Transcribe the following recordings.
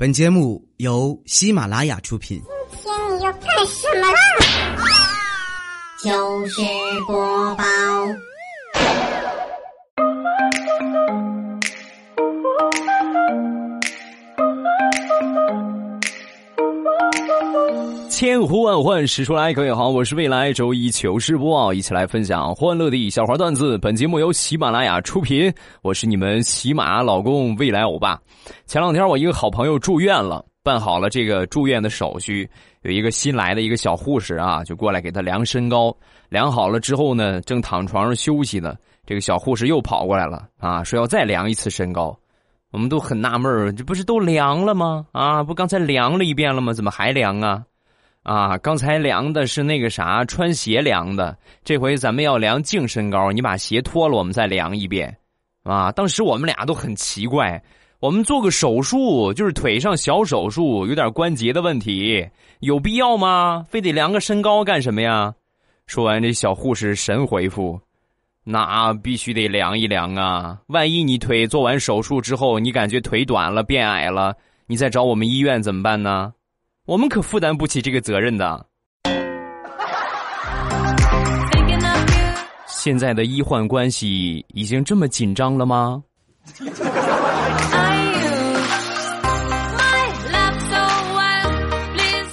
本节目由喜马拉雅出品。今天你要干什么啦？就是播报。千呼万唤始出来，各位好，我是未来周一糗事播报，一起来分享欢乐的小花段子。本节目由喜马拉雅出品，我是你们喜马老公未来欧巴。前两天我一个好朋友住院了，办好了这个住院的手续，有一个新来的一个小护士啊，就过来给他量身高。量好了之后呢，正躺床上休息呢，这个小护士又跑过来了啊，说要再量一次身高。我们都很纳闷，这不是都量了吗？啊，不刚才量了一遍了吗？怎么还量啊？啊，刚才量的是那个啥，穿鞋量的。这回咱们要量净身高，你把鞋脱了，我们再量一遍。啊，当时我们俩都很奇怪，我们做个手术，就是腿上小手术，有点关节的问题，有必要吗？非得量个身高干什么呀？说完，这小护士神回复：“那必须得量一量啊！万一你腿做完手术之后，你感觉腿短了、变矮了，你再找我们医院怎么办呢？”我们可负担不起这个责任的。现在的医患关系已经这么紧张了吗？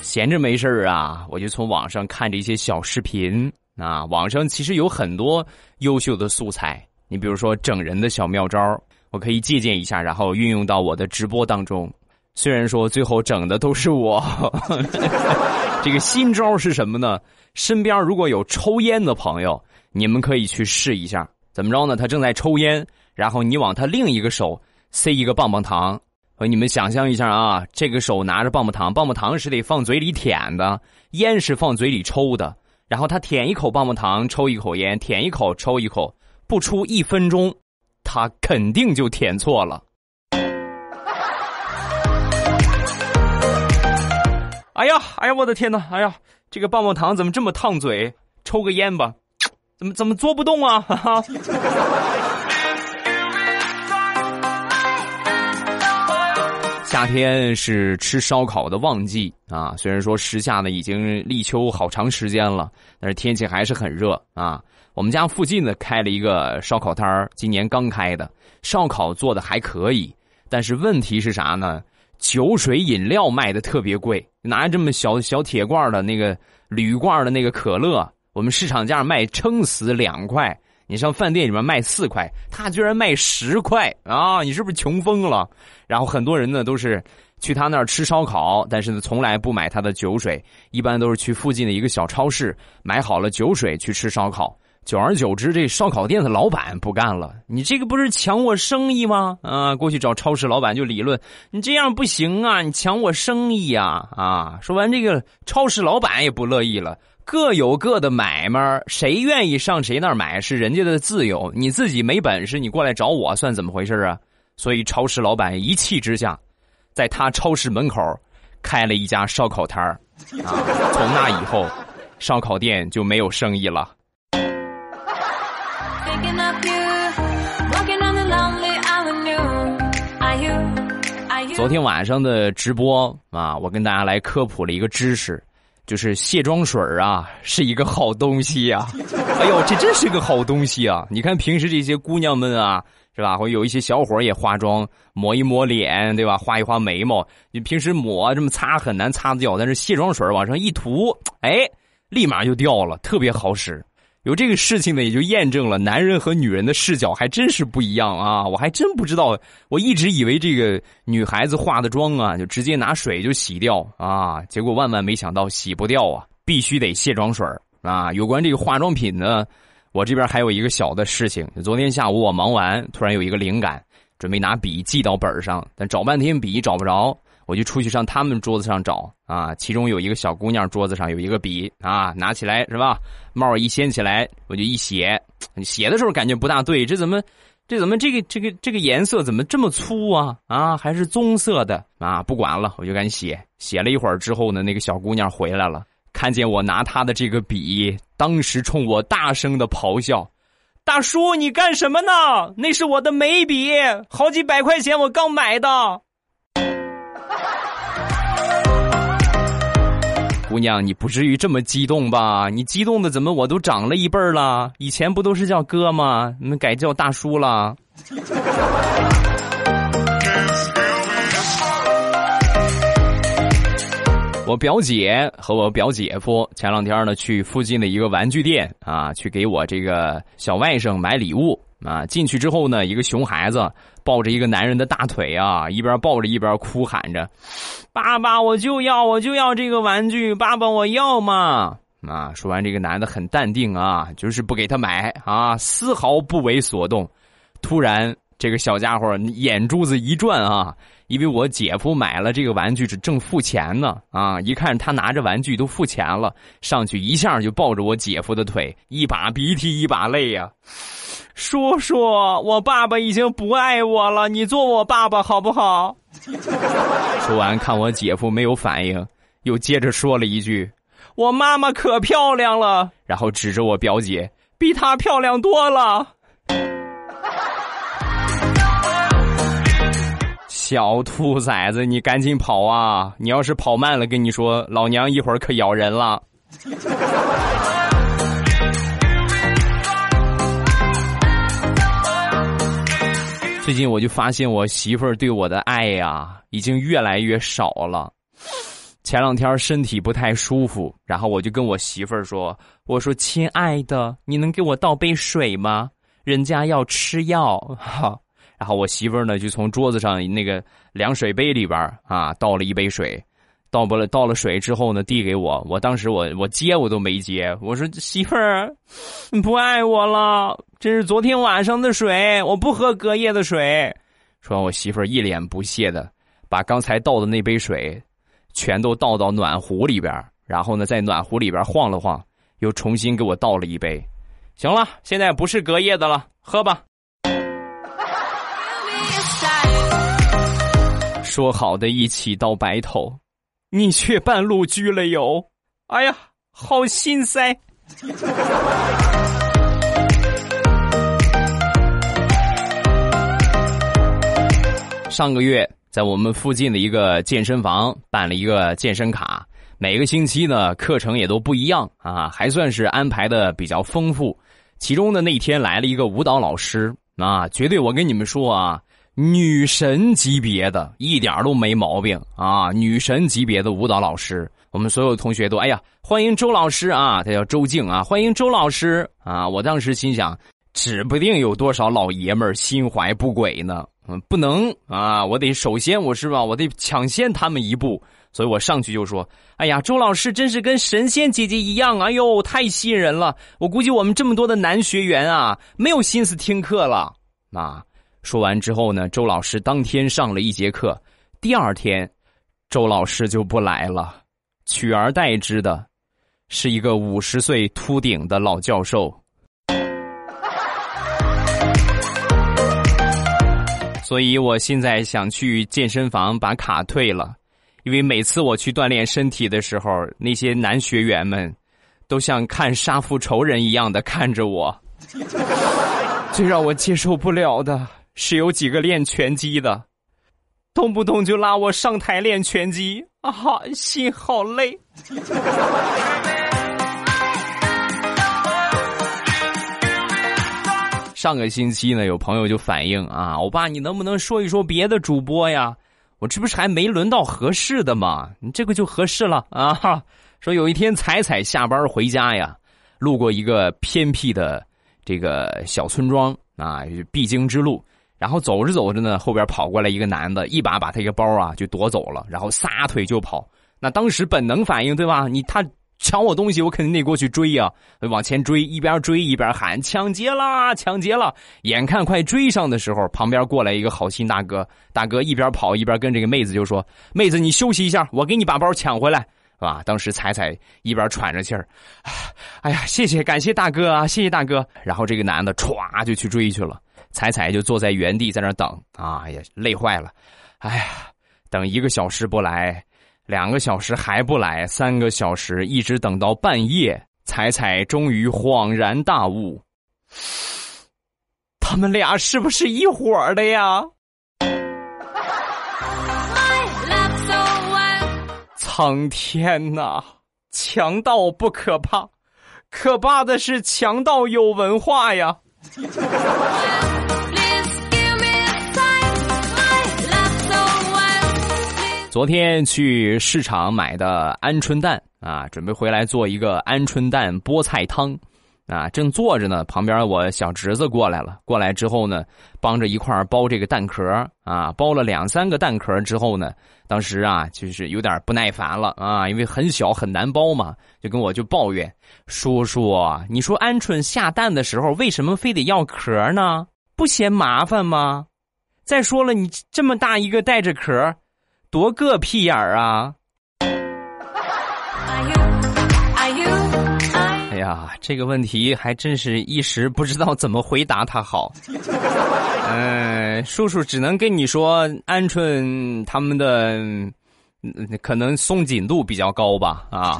闲着没事儿啊，我就从网上看着一些小视频啊。网上其实有很多优秀的素材，你比如说整人的小妙招，我可以借鉴一下，然后运用到我的直播当中。虽然说最后整的都是我，这个新招是什么呢？身边如果有抽烟的朋友，你们可以去试一下。怎么着呢？他正在抽烟，然后你往他另一个手塞一个棒棒糖。和你们想象一下啊，这个手拿着棒棒糖，棒棒糖是得放嘴里舔的，烟是放嘴里抽的。然后他舔一口棒棒糖，抽一口烟，舔一口，抽一口，不出一分钟，他肯定就舔错了。哎呀，哎呀，我的天哪！哎呀，这个棒棒糖怎么这么烫嘴？抽个烟吧，怎么怎么做不动啊？哈哈。夏天是吃烧烤的旺季啊，虽然说时下呢已经立秋好长时间了，但是天气还是很热啊。我们家附近呢开了一个烧烤摊儿，今年刚开的，烧烤做的还可以，但是问题是啥呢？酒水饮料卖的特别贵，拿这么小小铁罐的那个铝罐的那个可乐，我们市场价卖撑死两块，你上饭店里面卖四块，他居然卖十块啊！你是不是穷疯了？然后很多人呢都是去他那儿吃烧烤，但是呢从来不买他的酒水，一般都是去附近的一个小超市买好了酒水去吃烧烤。久而久之，这烧烤店的老板不干了，你这个不是抢我生意吗？啊，过去找超市老板就理论，你这样不行啊，你抢我生意呀！啊，说完这个超市老板也不乐意了，各有各的买卖，谁愿意上谁那儿买是人家的自由，你自己没本事，你过来找我算怎么回事啊？所以超市老板一气之下，在他超市门口开了一家烧烤摊儿，啊，从那以后，烧烤店就没有生意了。昨天晚上的直播啊，我跟大家来科普了一个知识，就是卸妆水啊是一个好东西呀。哎呦，这真是个好东西啊！你看平时这些姑娘们啊，是吧？或有一些小伙也化妆，抹一抹脸，对吧？画一画眉毛，你平时抹这么擦很难擦掉，但是卸妆水往上一涂，哎，立马就掉了，特别好使。有这个事情呢，也就验证了男人和女人的视角还真是不一样啊！我还真不知道，我一直以为这个女孩子化的妆啊，就直接拿水就洗掉啊，结果万万没想到洗不掉啊，必须得卸妆水啊！有关这个化妆品呢，我这边还有一个小的事情，昨天下午我忙完，突然有一个灵感，准备拿笔记到本上，但找半天笔找不着。我就出去上他们桌子上找啊，其中有一个小姑娘桌子上有一个笔啊，拿起来是吧？帽一掀起来，我就一写，写的时候感觉不大对，这怎么，这怎么这个这个这个颜色怎么这么粗啊？啊，还是棕色的啊？不管了，我就赶紧写。写了一会儿之后呢，那个小姑娘回来了，看见我拿她的这个笔，当时冲我大声的咆哮：“大叔，你干什么呢？那是我的眉笔，好几百块钱，我刚买的。” 姑娘你不至于这么激动吧？你激动的怎么我都长了一辈儿了？以前不都是叫哥吗？你们改叫大叔了。我表姐和我表姐夫前两天呢去附近的一个玩具店啊，去给我这个小外甥买礼物啊。进去之后呢，一个熊孩子抱着一个男人的大腿啊，一边抱着一边哭喊着：“爸爸，我就要，我就要这个玩具，爸爸，我要嘛！”啊，说完这个男的很淡定啊，就是不给他买啊，丝毫不为所动。突然，这个小家伙眼珠子一转啊。因为我姐夫买了这个玩具是，正付钱呢啊！一看他拿着玩具都付钱了，上去一下就抱着我姐夫的腿，一把鼻涕一把泪呀。叔叔，我爸爸已经不爱我了，你做我爸爸好不好？说完，看我姐夫没有反应，又接着说了一句：“我妈妈可漂亮了。”然后指着我表姐，比她漂亮多了。小兔崽子，你赶紧跑啊！你要是跑慢了，跟你说，老娘一会儿可咬人了。最近我就发现我媳妇儿对我的爱呀，已经越来越少了。前两天身体不太舒服，然后我就跟我媳妇儿说：“我说亲爱的，你能给我倒杯水吗？人家要吃药。”哈。然后我媳妇儿呢，就从桌子上那个凉水杯里边啊倒了一杯水，倒不了倒了水之后呢，递给我。我当时我我接我都没接，我说媳妇儿，你不爱我了，这是昨天晚上的水，我不喝隔夜的水。说完，我媳妇儿一脸不屑的把刚才倒的那杯水全都倒到暖壶里边，然后呢在暖壶里边晃了晃，又重新给我倒了一杯。行了，现在不是隔夜的了，喝吧。说好的一起到白头，你却半路居了友，哎呀，好心塞！上个月在我们附近的一个健身房办了一个健身卡，每个星期呢课程也都不一样啊，还算是安排的比较丰富。其中的那天来了一个舞蹈老师啊，绝对我跟你们说啊。女神级别的，一点都没毛病啊！女神级别的舞蹈老师，我们所有同学都哎呀，欢迎周老师啊！他叫周静啊，欢迎周老师啊！我当时心想，指不定有多少老爷们儿心怀不轨呢。嗯，不能啊，我得首先我是吧，我得抢先他们一步，所以我上去就说：“哎呀，周老师真是跟神仙姐姐一样，哎呦，太吸引人了！我估计我们这么多的男学员啊，没有心思听课了啊。”说完之后呢，周老师当天上了一节课，第二天，周老师就不来了，取而代之的，是一个五十岁秃顶的老教授。所以我现在想去健身房把卡退了，因为每次我去锻炼身体的时候，那些男学员们，都像看杀父仇人一样的看着我，最让我接受不了的。是有几个练拳击的，动不动就拉我上台练拳击啊，心好累。上个星期呢，有朋友就反映啊，欧巴，你能不能说一说别的主播呀？我这不是还没轮到合适的吗？你这个就合适了啊。说有一天彩彩下班回家呀，路过一个偏僻的这个小村庄啊，必经之路。然后走着走着呢，后边跑过来一个男的，一把把他一个包啊就夺走了，然后撒腿就跑。那当时本能反应对吧？你他抢我东西，我肯定得过去追呀，往前追，一边追一边喊抢劫啦，抢劫了！眼看快追上的时候，旁边过来一个好心大哥，大哥一边跑一边跟这个妹子就说：“妹子，你休息一下，我给你把包抢回来。”啊，当时彩彩一边喘着气儿，哎呀，谢谢，感谢大哥啊，谢谢大哥。然后这个男的歘就去追去了。彩彩就坐在原地在那等啊，哎呀，累坏了，哎呀，等一个小时不来，两个小时还不来，三个小时一直等到半夜，彩彩终于恍然大悟，他们俩是不是一伙的呀？苍天呐，强盗不可怕，可怕的是强盗有文化呀。昨天去市场买的鹌鹑蛋啊，准备回来做一个鹌鹑蛋菠菜汤，啊，正做着呢，旁边我小侄子过来了，过来之后呢，帮着一块剥这个蛋壳啊，剥了两三个蛋壳之后呢，当时啊，就是有点不耐烦了啊，因为很小很难剥嘛，就跟我就抱怨叔叔，你说鹌鹑下蛋的时候为什么非得要壳呢？不嫌麻烦吗？再说了，你这么大一个带着壳。多个屁眼儿啊！哎呀，这个问题还真是一时不知道怎么回答他好。嗯，叔叔只能跟你说，鹌鹑他们的可能松紧度比较高吧？啊。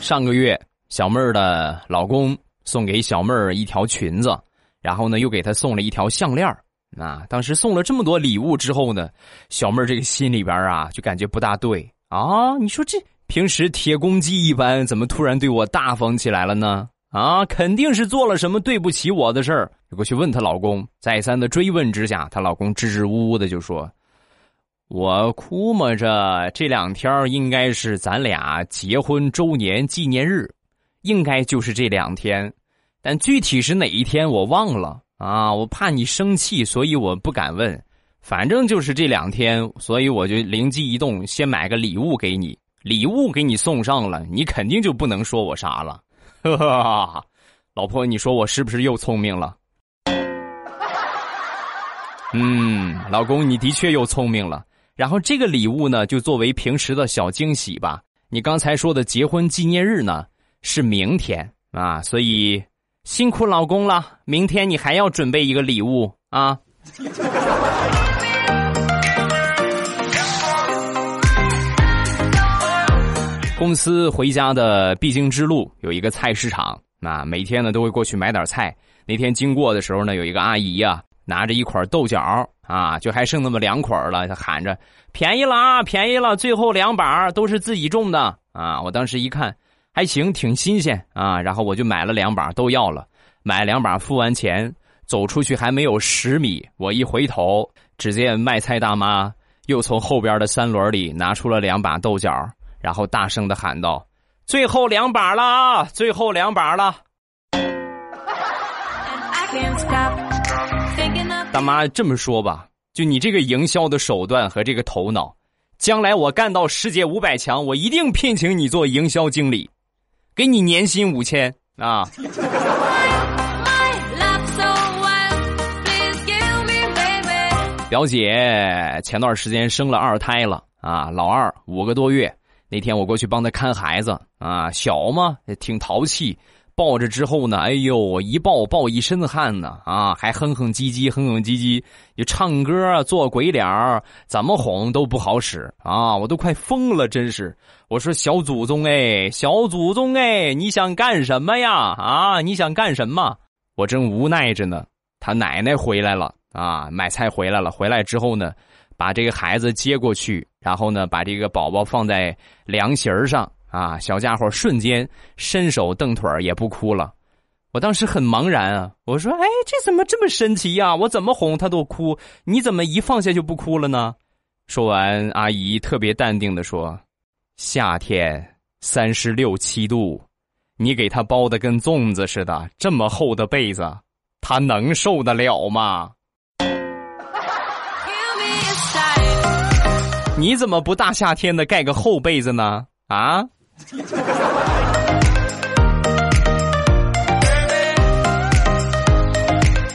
上个月，小妹儿的老公。送给小妹儿一条裙子，然后呢，又给她送了一条项链啊，当时送了这么多礼物之后呢，小妹儿这个心里边啊，就感觉不大对啊。你说这平时铁公鸡一般，怎么突然对我大方起来了呢？啊，肯定是做了什么对不起我的事儿。过去问她老公，再三的追问之下，她老公支支吾吾的就说：“我估摸着这两天应该是咱俩结婚周年纪念日。”应该就是这两天，但具体是哪一天我忘了啊！我怕你生气，所以我不敢问。反正就是这两天，所以我就灵机一动，先买个礼物给你。礼物给你送上了，你肯定就不能说我啥了。呵呵，老婆，你说我是不是又聪明了？嗯，老公，你的确又聪明了。然后这个礼物呢，就作为平时的小惊喜吧。你刚才说的结婚纪念日呢？是明天啊，所以辛苦老公了。明天你还要准备一个礼物啊。公司回家的必经之路有一个菜市场啊，每天呢都会过去买点菜。那天经过的时候呢，有一个阿姨呀，拿着一捆豆角啊，就还剩那么两捆了，她喊着：“便宜了啊，便宜了，最后两把都是自己种的啊！”我当时一看。还行，挺新鲜啊！然后我就买了两把，都要了。买两把，付完钱，走出去还没有十米，我一回头，只见卖菜大妈又从后边的三轮里拿出了两把豆角，然后大声的喊道：“最后两把了，最后两把了！”大妈这么说吧，就你这个营销的手段和这个头脑，将来我干到世界五百强，我一定聘请你做营销经理。给你年薪五千啊！表姐前段时间生了二胎了啊，老二五个多月。那天我过去帮她看孩子啊，小嘛挺淘气。抱着之后呢，哎呦，一抱抱一身汗呢，啊，还哼哼唧唧，哼哼唧唧，就唱歌做鬼脸怎么哄都不好使啊，我都快疯了，真是。我说小祖宗哎，小祖宗哎，你想干什么呀？啊，你想干什么？我正无奈着呢，他奶奶回来了啊，买菜回来了，回来之后呢，把这个孩子接过去，然后呢，把这个宝宝放在凉席儿上。啊，小家伙瞬间伸手蹬腿也不哭了，我当时很茫然啊。我说：“哎，这怎么这么神奇呀？我怎么哄他都哭，你怎么一放下就不哭了呢？”说完，阿姨特别淡定的说：“夏天三十六七度，你给他包的跟粽子似的，这么厚的被子，他能受得了吗？你怎么不大夏天的盖个厚被子呢？啊？”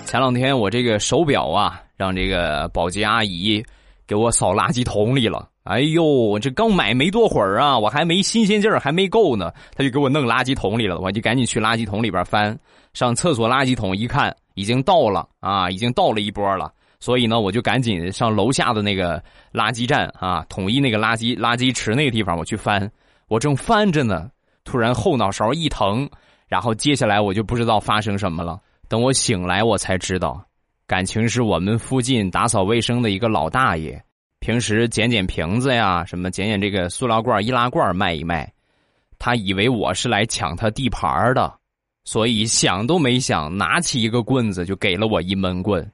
前两天我这个手表啊，让这个保洁阿姨给我扫垃圾桶里了。哎呦，这刚买没多会儿啊，我还没新鲜劲儿，还没够呢，他就给我弄垃圾桶里了。我就赶紧去垃圾桶里边翻，上厕所垃圾桶一看，已经倒了啊，已经倒了一波了。所以呢，我就赶紧上楼下的那个垃圾站啊，统一那个垃圾垃圾池那个地方，我去翻。我正翻着呢，突然后脑勺一疼，然后接下来我就不知道发生什么了。等我醒来，我才知道，感情是我们附近打扫卫生的一个老大爷，平时捡捡瓶子呀，什么捡捡这个塑料罐、易拉罐卖一卖。他以为我是来抢他地盘的，所以想都没想，拿起一个棍子就给了我一闷棍。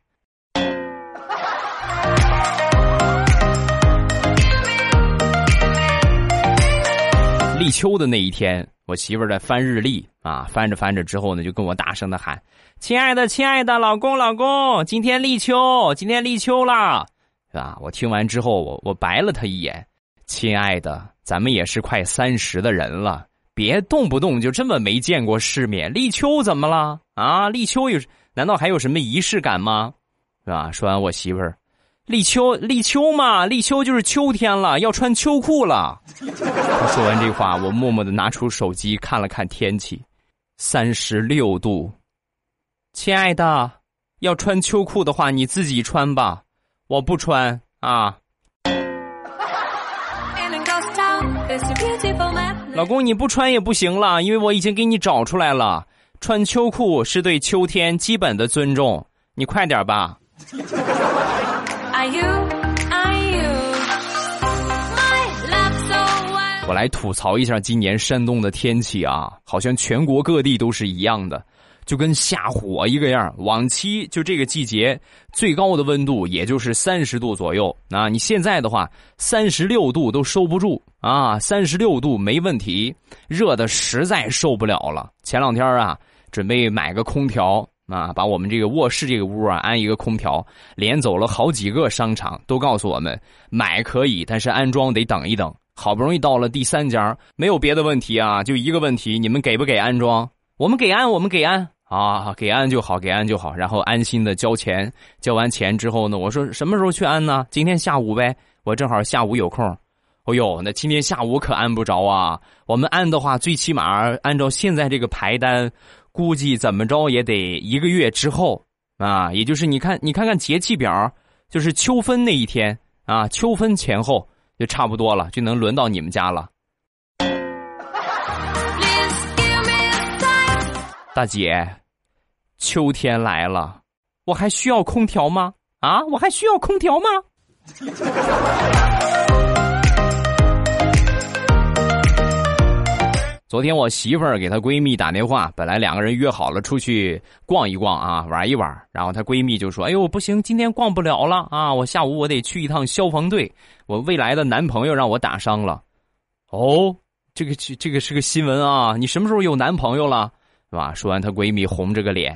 立秋的那一天，我媳妇儿在翻日历啊，翻着翻着之后呢，就跟我大声的喊：“亲爱的，亲爱的，老公，老公，今天立秋，今天立秋了，是吧？”我听完之后，我我白了他一眼：“亲爱的，咱们也是快三十的人了，别动不动就这么没见过世面。立秋怎么了？啊，立秋有难道还有什么仪式感吗？是吧？”说完，我媳妇儿。立秋，立秋嘛，立秋就是秋天了，要穿秋裤了。他说完这话，我默默的拿出手机看了看天气，三十六度。亲爱的，要穿秋裤的话，你自己穿吧，我不穿啊。老公，你不穿也不行了，因为我已经给你找出来了，穿秋裤是对秋天基本的尊重，你快点吧。You are you 我来吐槽一下今年山东的天气啊，好像全国各地都是一样的，就跟下火一个样。往期就这个季节最高的温度也就是三十度左右，那你现在的话三十六度都收不住啊，三十六度没问题，热的实在受不了了。前两天啊，准备买个空调。啊，把我们这个卧室这个屋啊安一个空调，连走了好几个商场，都告诉我们买可以，但是安装得等一等。好不容易到了第三家，没有别的问题啊，就一个问题，你们给不给安装？我们给安，我们给安啊，给安就好，给安就好，然后安心的交钱。交完钱之后呢，我说什么时候去安呢？今天下午呗，我正好下午有空。哦呦，那今天下午可安不着啊。我们安的话，最起码按照现在这个排单。估计怎么着也得一个月之后啊，也就是你看，你看看节气表，就是秋分那一天啊，秋分前后就差不多了，就能轮到你们家了。大姐，秋天来了，我还需要空调吗？啊，我还需要空调吗？昨天我媳妇儿给她闺蜜打电话，本来两个人约好了出去逛一逛啊，玩一玩。然后她闺蜜就说：“哎呦，不行，今天逛不了了啊！我下午我得去一趟消防队，我未来的男朋友让我打伤了。”哦，这个这这个是个新闻啊！你什么时候有男朋友了？是吧？说完，她闺蜜红着个脸：“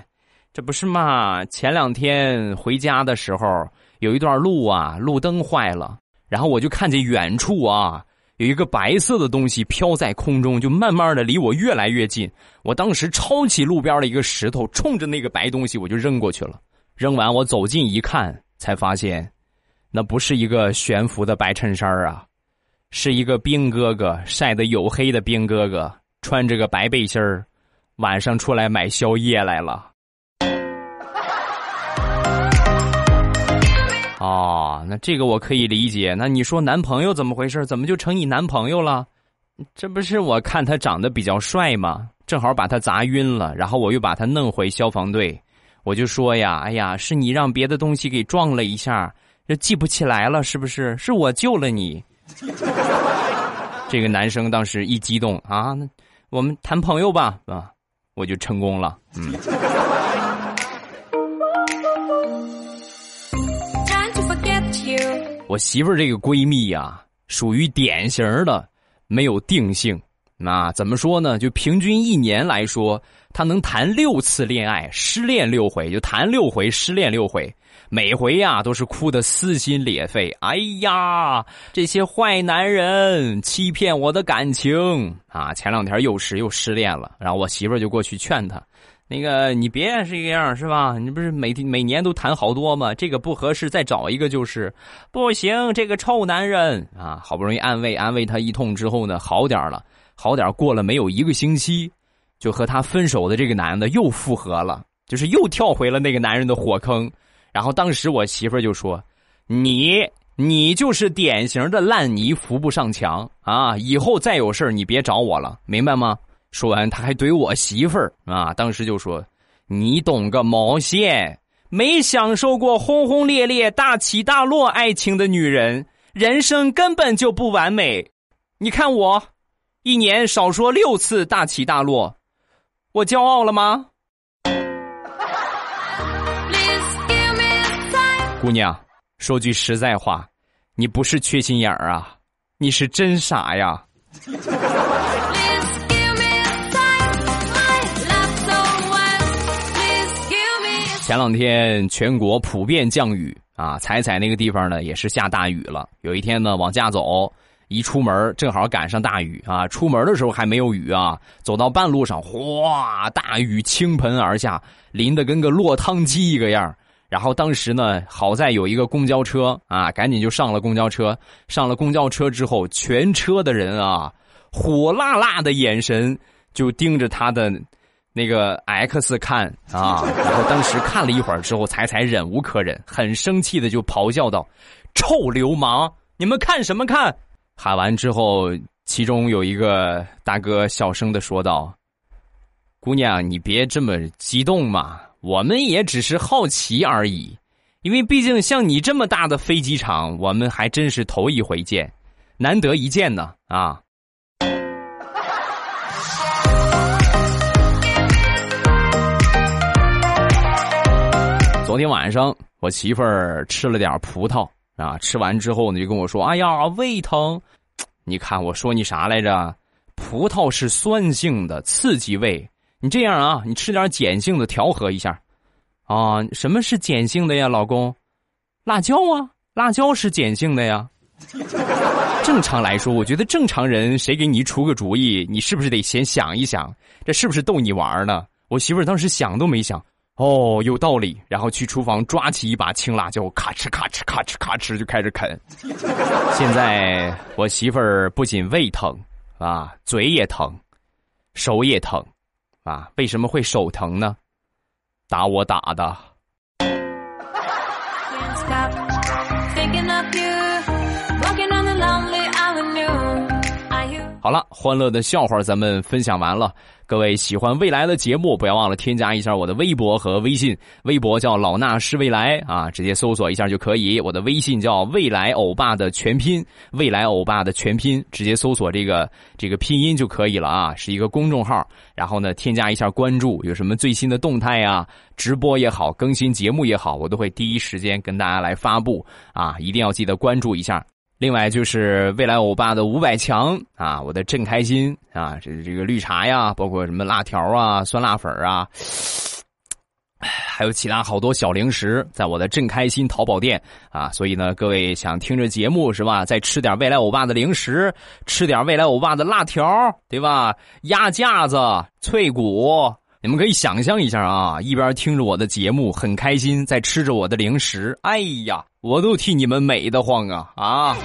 这不是嘛？前两天回家的时候，有一段路啊，路灯坏了，然后我就看见远处啊。”有一个白色的东西飘在空中，就慢慢的离我越来越近。我当时抄起路边的一个石头，冲着那个白东西我就扔过去了。扔完我走近一看，才发现，那不是一个悬浮的白衬衫啊，是一个兵哥哥晒得黝黑的兵哥哥，穿着个白背心儿，晚上出来买宵夜来了。哦，那这个我可以理解。那你说男朋友怎么回事？怎么就成你男朋友了？这不是我看他长得比较帅吗？正好把他砸晕了，然后我又把他弄回消防队。我就说呀，哎呀，是你让别的东西给撞了一下，这记不起来了，是不是？是我救了你。这个男生当时一激动啊，我们谈朋友吧，啊，我就成功了，嗯。我媳妇儿这个闺蜜呀，属于典型的没有定性。那怎么说呢？就平均一年来说，她能谈六次恋爱，失恋六回，就谈六回，失恋六回，每回呀都是哭得撕心裂肺。哎呀，这些坏男人欺骗我的感情啊！前两天又是又失恋了，然后我媳妇儿就过去劝她。那个，你别这个样是吧？你不是每天每年都谈好多吗？这个不合适，再找一个就是不行。这个臭男人啊，好不容易安慰安慰他一通之后呢，好点了，好点过了没有一个星期，就和他分手的这个男的又复合了，就是又跳回了那个男人的火坑。然后当时我媳妇就说：“你你就是典型的烂泥扶不上墙啊！以后再有事你别找我了，明白吗？”说完，他还怼我媳妇儿啊！当时就说：“你懂个毛线！没享受过轰轰烈烈、大起大落爱情的女人，人生根本就不完美。你看我，一年少说六次大起大落，我骄傲了吗？姑娘，说句实在话，你不是缺心眼儿啊，你是真傻呀。前两天全国普遍降雨啊，彩彩那个地方呢也是下大雨了。有一天呢往家走，一出门正好赶上大雨啊。出门的时候还没有雨啊，走到半路上，哗，大雨倾盆而下，淋得跟个落汤鸡一个样。然后当时呢，好在有一个公交车啊，赶紧就上了公交车。上了公交车之后，全车的人啊，火辣辣的眼神就盯着他的。那个 X 看啊，然后当时看了一会儿之后，才才忍无可忍，很生气的就咆哮道：“臭流氓，你们看什么看？”喊完之后，其中有一个大哥小声的说道：“姑娘，你别这么激动嘛，我们也只是好奇而已，因为毕竟像你这么大的飞机场，我们还真是头一回见，难得一见呢啊。”昨天晚上，我媳妇儿吃了点葡萄啊，吃完之后呢，就跟我说：“哎呀，胃疼。”你看，我说你啥来着？葡萄是酸性的，刺激胃。你这样啊，你吃点碱性的调和一下。啊，什么是碱性的呀，老公？辣椒啊，辣椒是碱性的呀。正常来说，我觉得正常人谁给你出个主意，你是不是得先想一想，这是不是逗你玩呢？我媳妇儿当时想都没想。哦，有道理。然后去厨房抓起一把青辣椒，咔哧咔哧咔哧咔哧就开始啃。现在我媳妇儿不仅胃疼啊，嘴也疼，手也疼啊。为什么会手疼呢？打我打的。好了，欢乐的笑话咱们分享完了。各位喜欢未来的节目，不要忘了添加一下我的微博和微信。微博叫老衲是未来啊，直接搜索一下就可以。我的微信叫未来欧巴的全拼，未来欧巴的全拼，直接搜索这个这个拼音就可以了啊，是一个公众号。然后呢，添加一下关注，有什么最新的动态呀，直播也好，更新节目也好，我都会第一时间跟大家来发布啊，一定要记得关注一下。另外就是未来欧巴的五百强啊，我的正开心啊，这这个绿茶呀，包括什么辣条啊、酸辣粉啊，还有其他好多小零食，在我的正开心淘宝店啊。所以呢，各位想听着节目是吧？再吃点未来欧巴的零食，吃点未来欧巴的辣条，对吧？鸭架子、脆骨，你们可以想象一下啊，一边听着我的节目很开心，在吃着我的零食，哎呀。我都替你们美得慌啊啊！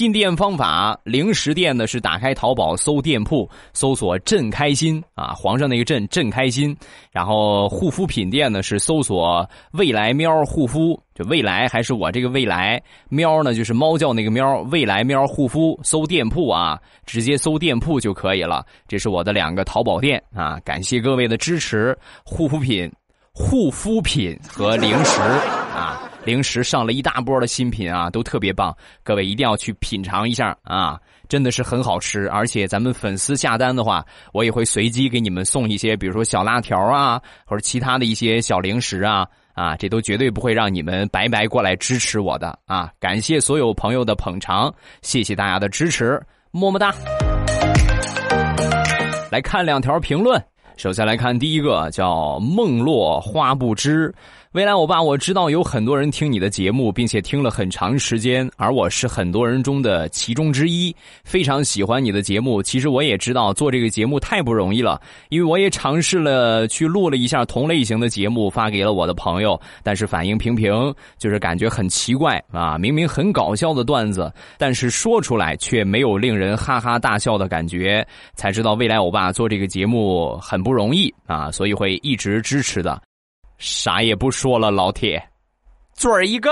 进店方法，零食店呢是打开淘宝搜店铺，搜索“朕开心”啊，皇上那个“朕”朕开心。然后护肤品店呢是搜索“未来喵护肤”，就未来还是我这个未来喵呢，就是猫叫那个喵，未来喵护肤。搜店铺啊，直接搜店铺就可以了。这是我的两个淘宝店啊，感谢各位的支持。护肤品、护肤品和零食啊。零食上了一大波的新品啊，都特别棒，各位一定要去品尝一下啊，真的是很好吃。而且咱们粉丝下单的话，我也会随机给你们送一些，比如说小辣条啊，或者其他的一些小零食啊，啊，这都绝对不会让你们白白过来支持我的啊！感谢所有朋友的捧场，谢谢大家的支持，么么哒。来看两条评论，首先来看第一个，叫梦落花不知。未来欧巴，我知道有很多人听你的节目，并且听了很长时间，而我是很多人中的其中之一，非常喜欢你的节目。其实我也知道做这个节目太不容易了，因为我也尝试了去录了一下同类型的节目，发给了我的朋友，但是反应平平，就是感觉很奇怪啊！明明很搞笑的段子，但是说出来却没有令人哈哈大笑的感觉，才知道未来欧巴做这个节目很不容易啊，所以会一直支持的。啥也不说了，老铁，嘴儿一个。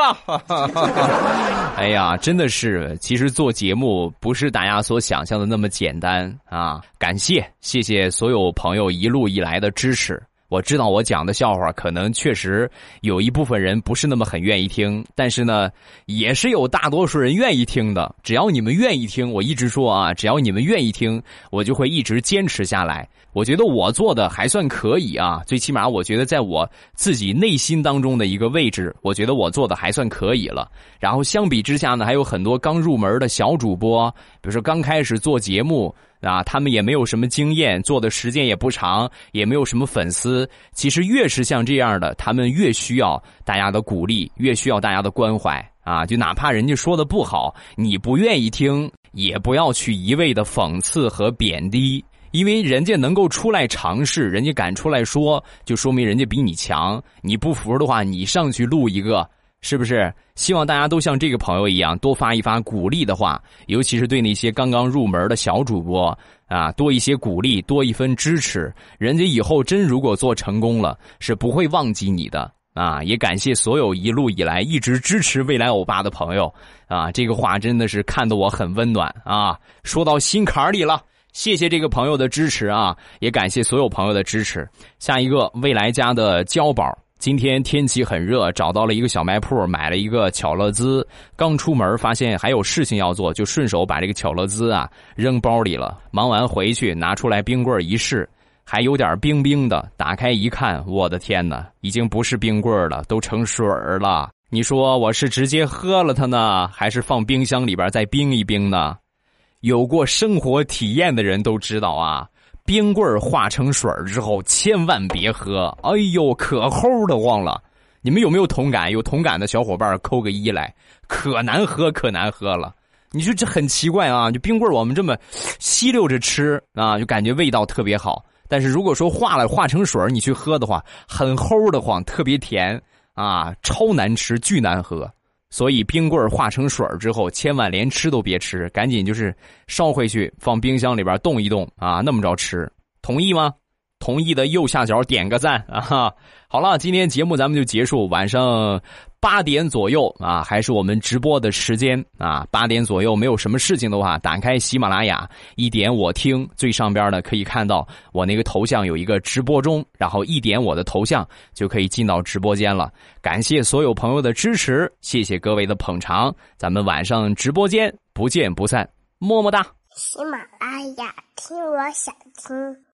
哎呀，真的是，其实做节目不是大家所想象的那么简单啊！感谢，谢谢所有朋友一路以来的支持，我知道我讲的笑话可能确实有一部分人不是那么很愿意听，但是呢，也是有大多数人愿意听的。只要你们愿意听，我一直说啊，只要你们愿意听，我就会一直坚持下来。我觉得我做的还算可以啊，最起码我觉得在我自己内心当中的一个位置，我觉得我做的还算可以了。然后相比之下呢，还有很多刚入门的小主播，比如说刚开始做节目。啊，他们也没有什么经验，做的时间也不长，也没有什么粉丝。其实越是像这样的，他们越需要大家的鼓励，越需要大家的关怀啊！就哪怕人家说的不好，你不愿意听，也不要去一味的讽刺和贬低，因为人家能够出来尝试，人家敢出来说，就说明人家比你强。你不服的话，你上去录一个。是不是希望大家都像这个朋友一样，多发一发鼓励的话，尤其是对那些刚刚入门的小主播啊，多一些鼓励，多一分支持。人家以后真如果做成功了，是不会忘记你的啊！也感谢所有一路以来一直支持未来欧巴的朋友啊！这个话真的是看得我很温暖啊，说到心坎里了。谢谢这个朋友的支持啊，也感谢所有朋友的支持。下一个未来家的娇宝。今天天气很热，找到了一个小卖铺，买了一个巧乐兹。刚出门发现还有事情要做，就顺手把这个巧乐兹啊扔包里了。忙完回去拿出来冰棍一试，还有点冰冰的。打开一看，我的天哪，已经不是冰棍了，都成水儿了。你说我是直接喝了它呢，还是放冰箱里边再冰一冰呢？有过生活体验的人都知道啊。冰棍化成水之后，千万别喝！哎呦，可齁的慌了！你们有没有同感？有同感的小伙伴扣个一来，可难喝，可难喝了！你说这很奇怪啊！就冰棍我们这么吸溜着吃啊，就感觉味道特别好。但是如果说化了化成水你去喝的话，很齁的慌，特别甜啊，超难吃，巨难喝。所以冰棍化成水之后，千万连吃都别吃，赶紧就是烧回去，放冰箱里边冻一冻啊，那么着吃，同意吗？同意的右下角点个赞啊！好了，今天节目咱们就结束，晚上。八点左右啊，还是我们直播的时间啊。八点左右没有什么事情的话，打开喜马拉雅，一点我听，最上边呢可以看到我那个头像有一个直播中，然后一点我的头像就可以进到直播间了。感谢所有朋友的支持，谢谢各位的捧场，咱们晚上直播间不见不散，么么哒。喜马拉雅听，我想听。